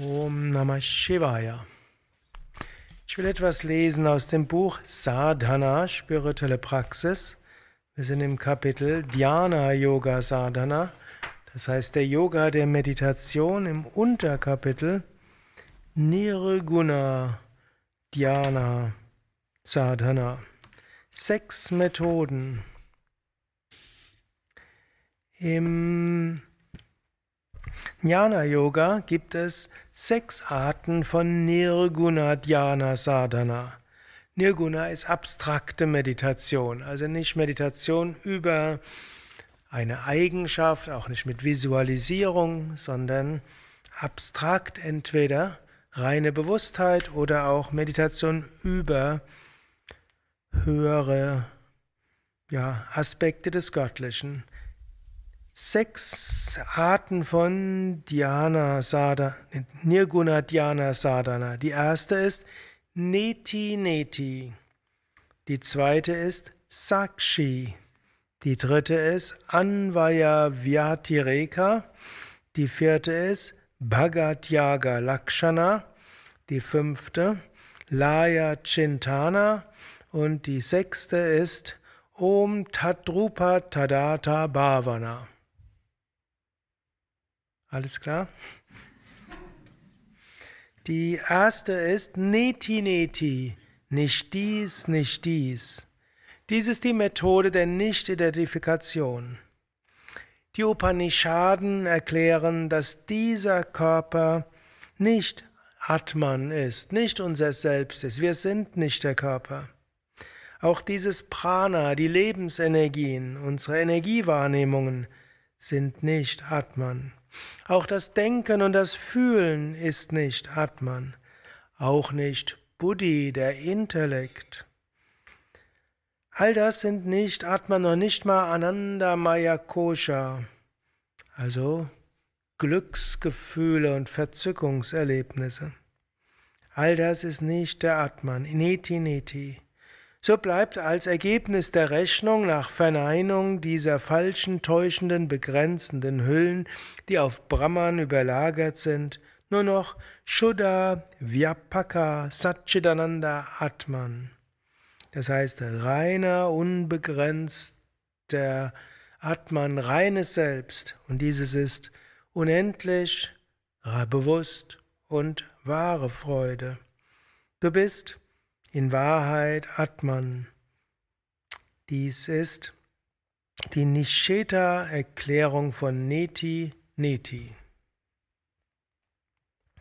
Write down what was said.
Om Namah Shivaya. Ich will etwas lesen aus dem Buch Sadhana, spirituelle Praxis. Wir sind im Kapitel Dhyana Yoga Sadhana, das heißt der Yoga der Meditation im Unterkapitel Nirguna Dhyana Sadhana. Sechs Methoden. Im Jnana Yoga gibt es sechs Arten von Nirguna Dhyana Sadhana. Nirguna ist abstrakte Meditation, also nicht Meditation über eine Eigenschaft, auch nicht mit Visualisierung, sondern abstrakt entweder reine Bewusstheit oder auch Meditation über höhere ja, Aspekte des Göttlichen sechs Arten von Dhyana Sadhana, Nirguna Dhyana Sadhana. Die erste ist Neti Neti. Die zweite ist Sakshi. Die dritte ist Anvaya Vyatireka. Die vierte ist Bhagat Yaga Lakshana. Die fünfte Laya Chintana. Und die sechste ist Om Tadrupa Tadata Bhavana. Alles klar? Die erste ist Neti Neti, nicht dies, nicht dies. Dies ist die Methode der Nicht-Identifikation. Die Upanishaden erklären, dass dieser Körper nicht Atman ist, nicht unser Selbst ist. Wir sind nicht der Körper. Auch dieses Prana, die Lebensenergien, unsere Energiewahrnehmungen sind nicht Atman. Auch das Denken und das Fühlen ist nicht Atman, auch nicht Buddhi, der Intellekt. All das sind nicht Atman noch nicht mal Ananda Maya Kosha, also Glücksgefühle und Verzückungserlebnisse. All das ist nicht der Atman, Neti Neti. So bleibt als Ergebnis der Rechnung nach Verneinung dieser falschen, täuschenden, begrenzenden Hüllen, die auf Brahman überlagert sind, nur noch Shuddha Vyapaka Satchidananda Atman. Das heißt reiner, unbegrenzter Atman, reines Selbst. Und dieses ist unendlich, bewusst und wahre Freude. Du bist in Wahrheit Atman. Dies ist die Nisheta-Erklärung von Neti Neti.